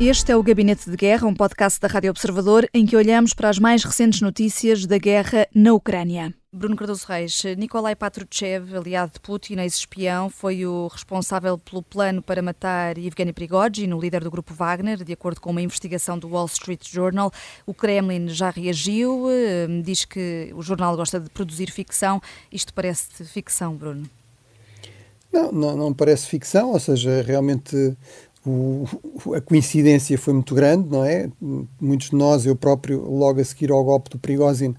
Este é o Gabinete de Guerra, um podcast da Rádio Observador em que olhamos para as mais recentes notícias da guerra na Ucrânia. Bruno Cardoso Reis, Nikolai Patrushev, aliado de Putin, ex-espião, foi o responsável pelo plano para matar Yevgeny Prigozhin, o líder do grupo Wagner, de acordo com uma investigação do Wall Street Journal. O Kremlin já reagiu, eh, diz que o jornal gosta de produzir ficção. Isto parece ficção, Bruno? Não, não, não parece ficção, ou seja, realmente o, a coincidência foi muito grande, não é? Muitos de nós, eu próprio, logo a seguir ao golpe do Prigozhin,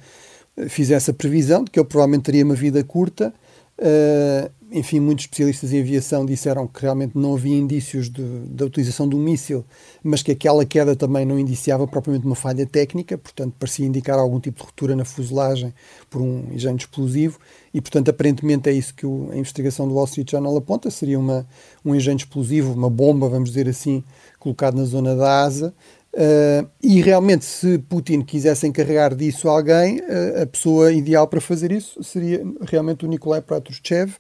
eh, fiz essa previsão de que ele provavelmente teria uma vida curta. Uh, enfim, muitos especialistas em aviação disseram que realmente não havia indícios da utilização do míssil, mas que aquela queda também não indiciava propriamente uma falha técnica, portanto, parecia indicar algum tipo de ruptura na fuselagem por um engenho explosivo, e, portanto, aparentemente é isso que o, a investigação do Wall Street Journal aponta: seria uma, um engenho explosivo, uma bomba, vamos dizer assim, colocado na zona da asa. Uh, e realmente, se Putin quisesse encarregar disso alguém, uh, a pessoa ideal para fazer isso seria realmente o Nikolai Patrushev.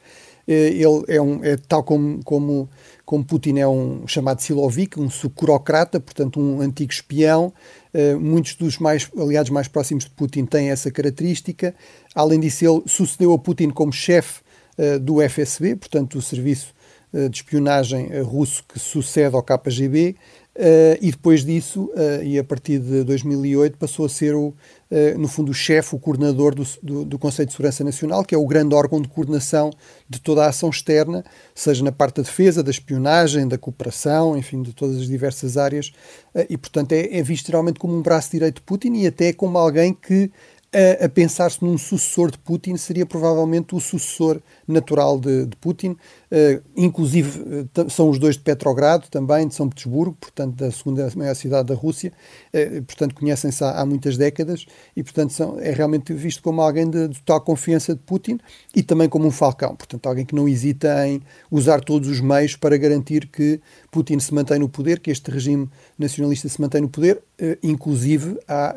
Eh, ele é, um, é tal como, como, como Putin é um chamado Silovik, um sucurocrata, portanto um antigo espião. Uh, muitos dos mais aliados mais próximos de Putin têm essa característica. Além disso, ele sucedeu a Putin como chefe uh, do FSB, portanto do serviço uh, de espionagem russo que sucede ao KGB. Uh, e depois disso, uh, e a partir de 2008, passou a ser, o, uh, no fundo, o chefe, o coordenador do, do, do, Conselho de Segurança Nacional, que é o grande órgão de coordenação de toda a ação externa, seja na parte da defesa, da espionagem, da cooperação, enfim, de todas as diversas áreas. e, portanto, é, é visto realmente como um braço direito de Putin e até como alguém que a, a pensar-se num sucessor de Putin, seria provavelmente o sucessor natural de, de Putin. Uh, inclusive, uh, são os dois de Petrogrado, também, de São Petersburgo, portanto, da segunda maior cidade da Rússia. Uh, portanto, conhecem-se há, há, muitas décadas e, portanto, são, é realmente visto como alguém de, de, total confiança de Putin e também como um falcão. Portanto, alguém que não hesita em usar todos os meios para garantir que Putin se mantém no poder, que este regime nacionalista se mantém no poder. inclusive, há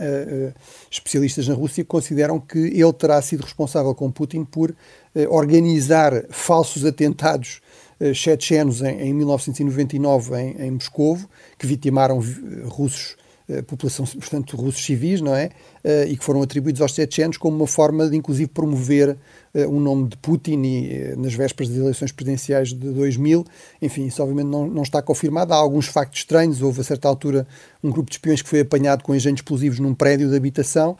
especialistas na Rússia consideram que ele terá sido responsável com Putin por eh, organizar falsos atentados eh, chechenos em, em 1999 em, em Moscou, que vitimaram eh, russos população, portanto, russos civis, não é? Uh, e que foram atribuídos aos chechenos como uma forma de, inclusive, promover o nome de Putin e, nas vésperas das eleições presidenciais de 2000. Enfim, isso obviamente não, não está confirmado. Há alguns factos estranhos. Houve, a certa altura, um grupo de espiões que foi apanhado com engenhos explosivos num prédio de habitação.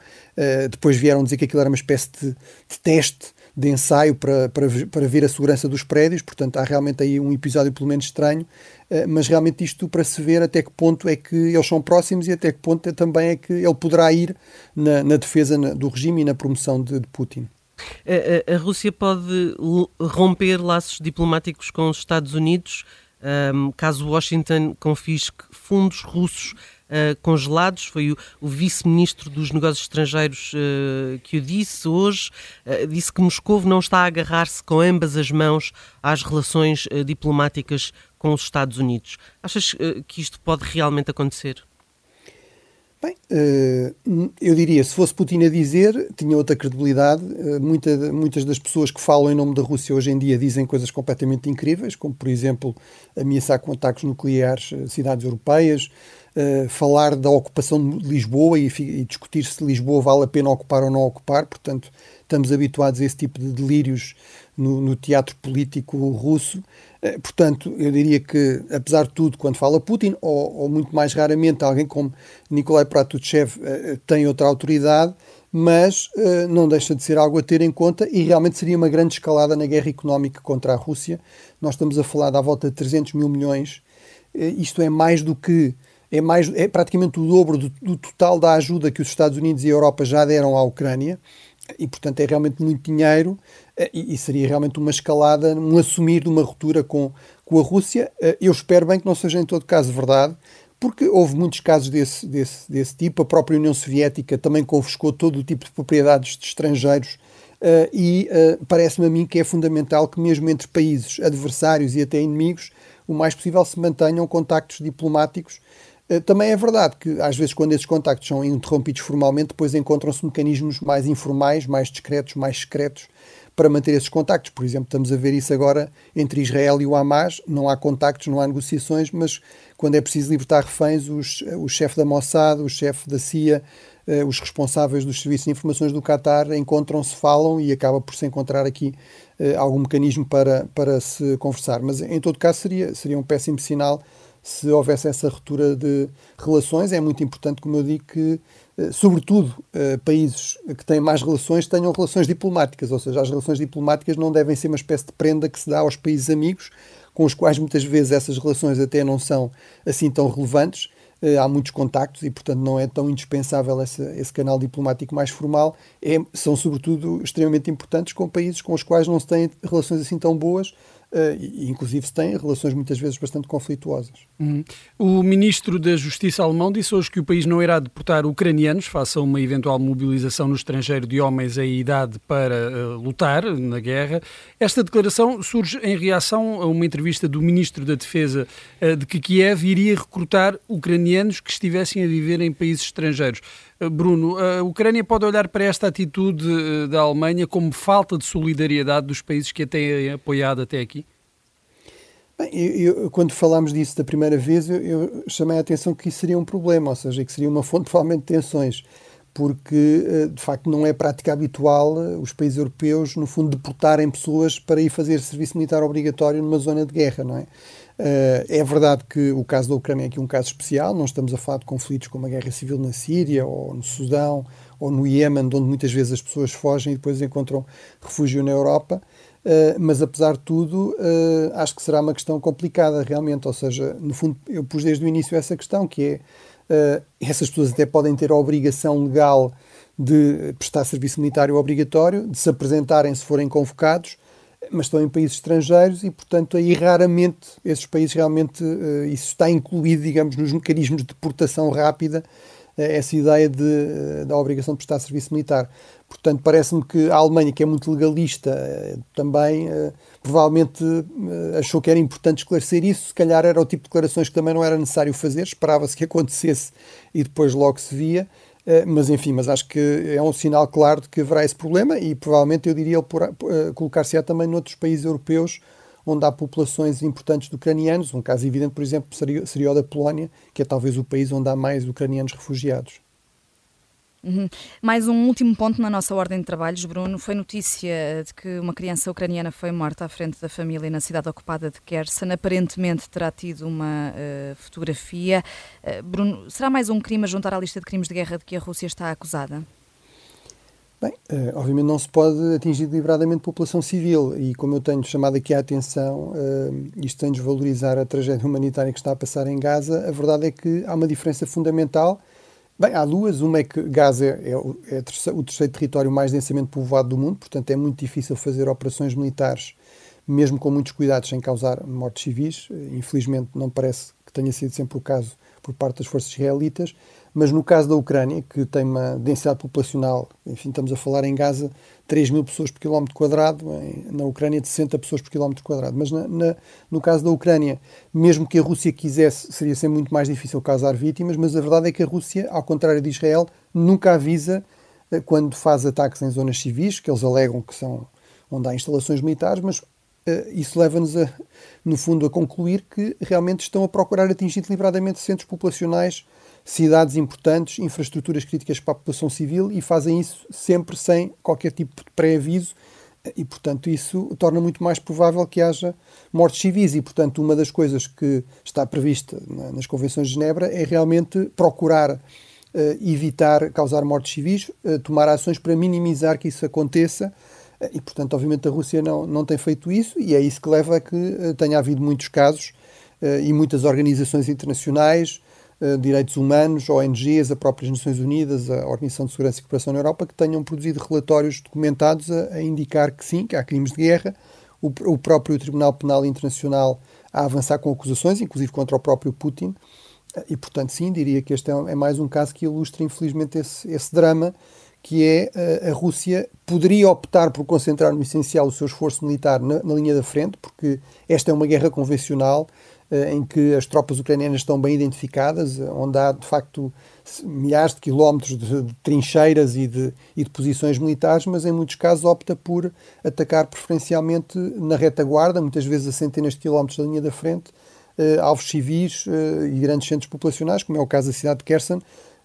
depois vieram dizer que aquilo era uma espécie de, de teste de ensaio para, para, para ver a segurança dos prédios, portanto há realmente aí um episódio pelo menos estranho, eh, mas realmente isto para se ver até que ponto é que eles são próximos e até que ponto é, também é que ele poderá ir na, na defesa do regime e na promoção de, de Putin. A, a, a, Rússia pode romper laços diplomáticos com os Estados Unidos um, caso Washington confisque fundos russos uh, congelados. Foi o, o vice-ministro dos Negócios Estrangeiros uh, que o disse hoje. Uh, disse que Moscou não está a agarrar-se com ambas as mãos às relações diplomáticas com os Estados Unidos. Achas que isto pode realmente acontecer? Bem, eu diria, se fosse Putin a dizer, tinha outra credibilidade. Muita, muitas das pessoas que falam em nome da Rússia hoje em dia dizem coisas completamente incríveis, como, por exemplo, ameaçar com ataques nucleares cidades europeias, uh, falar da ocupação de Lisboa e, e, discutir se Lisboa vale a pena ocupar ou não ocupar. Portanto, estamos habituados a esse tipo de delírios no, no teatro político russo. Uh, portanto, eu diria que, apesar de tudo, quando fala Putin, ou, ou muito mais raramente alguém como Nikolai Pratuchev uh, tem outra autoridade, mas não deixa de ser algo a ter em conta e realmente seria uma grande escalada na guerra económica contra a Rússia. Nós estamos a falar à volta de 300 mil milhões, isto é mais do que é, mais, é praticamente o dobro do, do, total da ajuda que os Estados Unidos e a Europa já deram à Ucrânia, e portanto é realmente muito dinheiro, eh, e, seria realmente uma escalada, um assumir de uma ruptura com, com a Rússia. Eh, eu espero bem que não seja em todo caso verdade, porque houve muitos casos desse, desse, desse tipo. A própria União Soviética também confiscou todo o tipo de propriedades de estrangeiros. Uh, e parece-me a mim que é fundamental que, mesmo entre países adversários e até inimigos, o mais possível se mantenham contactos diplomáticos eh, também é verdade que, às vezes, quando esses contactos são interrompidos formalmente, depois encontram-se mecanismos mais informais, mais discretos, mais secretos, para manter esses contactos. Por exemplo, estamos a ver isso agora entre Israel e o Hamas, não há contactos, não há negociações, mas quando é preciso libertar reféns, os, o chefe da Mossad, o chefe da CIA, eh, os responsáveis dos serviços de informações do Qatar encontram-se, falam e acaba por se encontrar aqui eh, algum mecanismo para, para se conversar. Mas, em todo caso, seria, seria um péssimo sinal se houvesse essa ruptura de relações. É muito importante, como eu digo, que, eh, sobretudo, eh, países que têm mais relações tenham relações diplomáticas, ou seja, as relações diplomáticas não devem ser uma espécie de prenda que se dá aos países amigos, com os quais muitas vezes essas relações até não são assim tão relevantes. Eh, há muitos contactos e, portanto, não é tão indispensável esse, esse canal diplomático mais formal. É, são, sobretudo, extremamente importantes com países com os quais não se têm relações assim tão boas e, inclusive têm relações muitas vezes bastante conflituosas. Uhum. O ministro da Justiça alemão disse hoje que o país não irá deportar ucranianos face a uma eventual mobilização no estrangeiro de homens em idade para uh, lutar na guerra. Esta declaração surge em reação a uma entrevista do ministro da Defesa uh, de que Kiev iria recrutar ucranianos que estivessem a viver em países estrangeiros. Bruno, a Ucrânia pode olhar para esta atitude da Alemanha como falta de solidariedade dos países que a têm apoiado até aqui? Bem, eu, eu, quando falámos disso da primeira vez, eu, eu, chamei a atenção que isso seria um problema, ou seja, que seria uma fonte provavelmente de tensões, porque eh, de facto não é prática habitual eh, os países europeus, no fundo, deportarem pessoas para ir fazer serviço militar obrigatório numa zona de guerra, não é? Eh, é verdade que o caso da Ucrânia é aqui um caso especial, não estamos a falar de conflitos como a guerra civil na Síria ou no Sudão ou no Iêmen, onde muitas vezes as pessoas fogem e depois encontram refúgio na Europa. Uh, mas apesar de tudo, uh, acho que será uma questão complicada realmente. Ou seja, no fundo, eu pus desde o início essa questão, que é uh, essas pessoas até podem ter a obrigação legal de prestar serviço militar obrigatório, de se apresentarem se forem convocados, mas estão em países estrangeiros e, portanto, aí raramente esses países realmente isso está incluído, digamos, nos mecanismos de deportação rápida essa ideia de, da obrigação de prestar serviço militar. Portanto, parece-me que a Alemanha, que é muito legalista, eh, também eh, provavelmente eh, achou que era importante esclarecer isso. Se calhar era o tipo de declarações que também não era necessário fazer, esperava-se que acontecesse e depois logo se via. Mas enfim, mas acho que é um sinal claro de que haverá esse problema e provavelmente eu diria colocar-se-á também noutros países europeus onde há populações importantes de ucranianos. Um caso evidente, por exemplo, seria, seria o da Polónia, que é talvez o país onde há mais ucranianos refugiados. Uhum. Mais um último ponto na nossa ordem de trabalhos, Bruno. Foi notícia de que uma criança ucraniana foi morta à frente da família na cidade ocupada de Kherson. Aparentemente terá tido uma uh, fotografia. Uh, Bruno, será mais um crime a juntar à lista de crimes de guerra de que a Rússia está acusada? Bem, uh, obviamente não se pode atingir deliberadamente população civil e, como eu tenho chamado aqui a atenção, isto sem desvalorizar a tragédia humanitária que está a passar em Gaza, a verdade é que há uma diferença fundamental Bem, há duas. Uma é que Gaza é, o, é o terceiro território mais densamente povoado do mundo, portanto é muito difícil fazer operações militares, mesmo com muitos cuidados, sem causar mortes civis. Infelizmente, não parece que tenha sido sempre o caso por parte das forças israelitas. Mas no caso da Ucrânia, que tem uma densidade populacional, enfim, estamos a falar em Gaza, 3 mil pessoas por quilómetro quadrado, na Ucrânia de 60 pessoas por quilómetro quadrado. Mas na, na, no caso da Ucrânia, mesmo que a Rússia quisesse, seria sempre muito mais difícil causar vítimas, mas a verdade é que a Rússia, ao contrário de Israel, nunca avisa eh, quando faz ataques em zonas civis, que eles alegam que são onde há instalações militares, mas uh, isso leva-nos, no fundo, a concluir que realmente estão a procurar atingir deliberadamente centros populacionais cidades importantes, infraestruturas críticas para a população civil e fazem isso sempre sem qualquer tipo de pré-aviso e, portanto, isso torna muito mais provável que haja mortes civis. E, portanto, uma das coisas que está prevista nas Convenções de Genebra é realmente procurar uh, evitar causar mortes civis, uh, tomar ações para minimizar que isso aconteça. E, portanto, obviamente, a Rússia não, não tem feito isso, e é isso que leva a que tenha havido muitos casos e muitas organizações internacionais eh, direitos humanos, ONGs, as próprias Nações Unidas, a Organização de Segurança e Cooperação na Europa, que tenham produzido relatórios documentados a, a indicar que sim, que há crimes de guerra. O, o, próprio Tribunal Penal Internacional a avançar com acusações, inclusive contra o próprio Putin. Eh, e, portanto, sim, diria que este é, é mais um caso que ilustra, infelizmente, esse, esse drama que é eh, a Rússia poderia optar por concentrar no essencial o seu esforço militar na, na linha da frente, porque esta é uma guerra convencional, em que as tropas ucranianas estão bem identificadas, onde há de facto milhares de quilómetros de, de trincheiras e de, e de, posições militares, mas em muitos casos opta por atacar preferencialmente na retaguarda, muitas vezes a centenas de quilómetros da linha da frente, uh, alvos civis uh, e grandes centros populacionais, como é o caso da cidade de Kherson,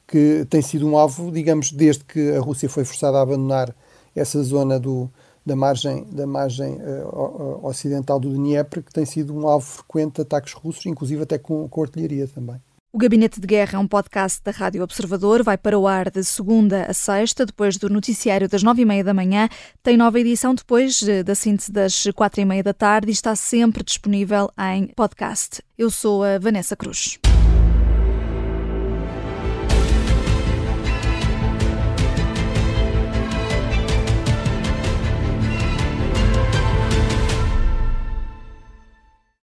que tem sido um alvo, digamos, desde que a Rússia foi forçada a abandonar essa zona do, da margem, da margem uh, ocidental do Dnieper, que tem sido um alvo frequente de ataques russos, inclusive até com, com artilharia também. O Gabinete de Guerra é um podcast da Rádio Observador. Vai para o ar de segunda a sexta, depois do noticiário das nove e meia da manhã. Tem nova edição depois eh, da síntese das quatro e meia da tarde e está sempre disponível em podcast. Eu sou a Vanessa Cruz.